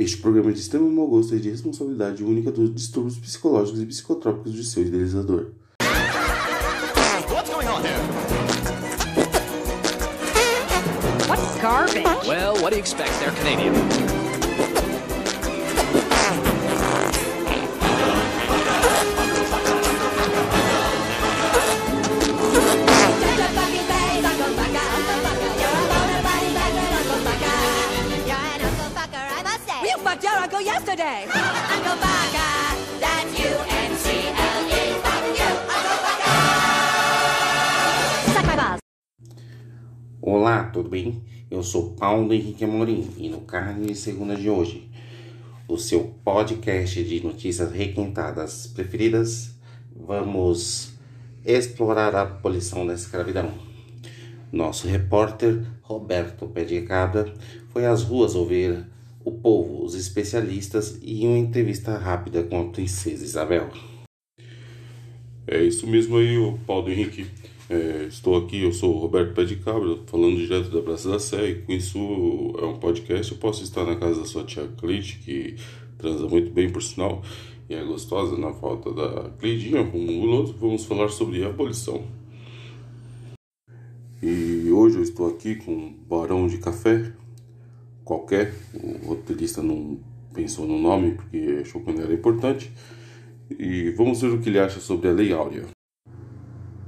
Este programa é de extremo mau gosto e de responsabilidade única dos distúrbios psicológicos e psicotrópicos de seu idealizador. What's going on here? What's garbage? Well, what do you expect? They're Canadian. My balls. Olá, tudo bem? Eu sou Paulo Henrique Amorim e no Carne Segunda de hoje, o seu podcast de notícias requentadas preferidas, vamos explorar a abolição da escravidão. Nosso repórter Roberto Pé de Cabra foi às ruas ouvir o povo, os especialistas e uma entrevista rápida com a princesa Isabel. É isso mesmo aí, ô Paulo Henrique. É, estou aqui, eu sou o Roberto Pé de Cabra, falando direto da Praça da Sé, e com isso é um podcast. Eu posso estar na casa da sua tia Cleide, que transa muito bem, por sinal, e é gostosa na falta da Cleidinha, um guloso. Vamos falar sobre a abolição. E hoje eu estou aqui com um barão de café, qualquer. O roteirista não pensou no nome porque achou que não era importante. E vamos ver o que ele acha sobre a Lei Áurea.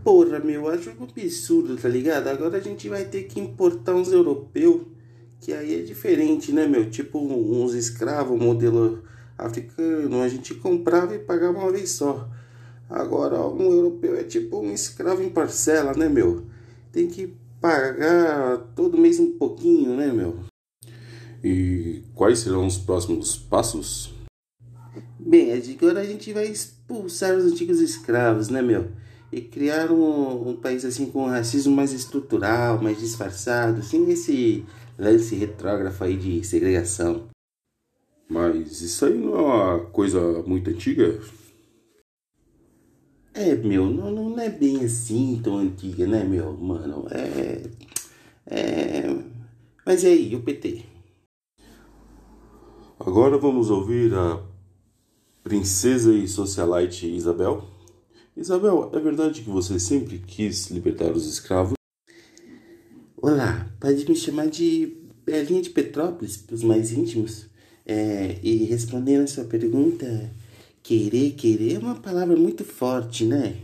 Porra, meu, acho um absurdo, tá ligado? Agora a gente vai ter que importar uns europeus, que aí é diferente, né, meu? Tipo uns escravos, modelo africano, a gente comprava e pagava uma vez só. Agora, um europeu é tipo um escravo em parcela, né, meu? Tem que pagar todo mês um pouquinho, né, meu? E quais serão os próximos passos? Bem, agora a gente vai expulsar os antigos escravos, né, meu? E criar um, um país assim com um racismo mais estrutural, mais disfarçado, sem esse lance retrógrafo aí de segregação. Mas isso aí não é uma coisa muito antiga? É, meu, não, não é bem assim tão antiga, né, meu, mano? É. É. Mas e aí, o PT? Agora vamos ouvir a princesa e socialite Isabel. Isabel, é verdade que você sempre quis libertar os escravos? Olá, pode me chamar de Belinha de Petrópolis, para os mais íntimos. É, e respondendo a sua pergunta, querer, querer é uma palavra muito forte, né?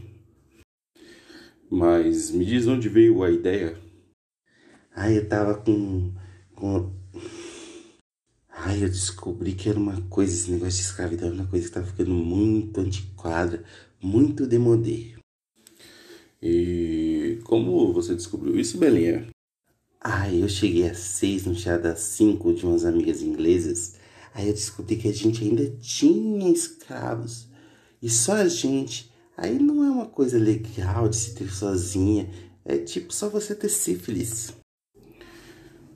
Mas me diz onde veio a ideia. Ai, eu tava com. com... Ai, eu descobri que era uma coisa, esse negócio de escravidão, uma coisa que tava ficando muito antiquada, muito demodê. E como você descobriu isso, Belinha? Ai, eu cheguei às seis no chá das cinco de umas amigas inglesas. Aí eu descobri que a gente ainda tinha escravos. E só a gente. Aí não é uma coisa legal de se ter sozinha. É tipo só você ter sífilis.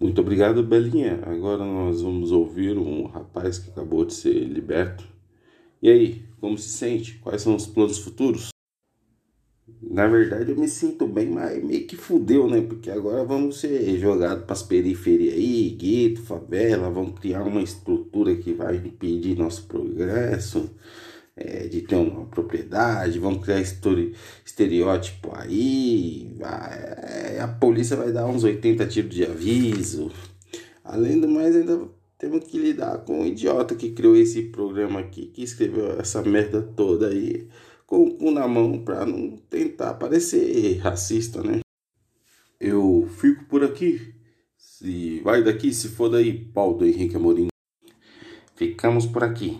Muito obrigado, Belinha. Agora nós vamos ouvir um rapaz que acabou de ser liberto. E aí, como se sente? Quais são os planos futuros? Na verdade eu me sinto bem, mas meio que fudeu, né? Porque agora vamos ser jogados para as periferias aí, gueto, favela, vamos criar uma estrutura que vai impedir nosso progresso, é, de ter uma propriedade, vamos criar estereótipo aí, vai- a polícia vai dar uns 80 tiros de aviso. Além do mais, ainda temos que lidar com o idiota que criou esse programa aqui, que escreveu essa merda toda aí com o cu na mão pra não tentar parecer racista, né? Eu fico por aqui. Se vai daqui, se for daí, Paulo do Henrique Amorim. Ficamos por aqui.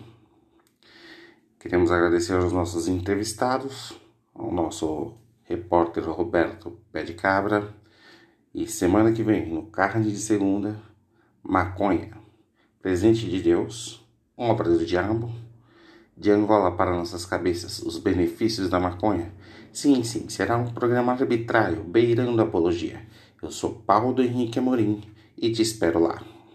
Queremos agradecer aos nossos entrevistados, ao nosso repórter Roberto Pé de Cabra. E semana que vem, no Carne de Segunda, Maconha, Presente de Deus, Obra do Diabo, de Angola para nossas cabeças, os benefícios da maconha. Sim, sim, será um programa arbitrário, beirando a apologia. Eu sou Paulo Henrique Amorim e te espero lá.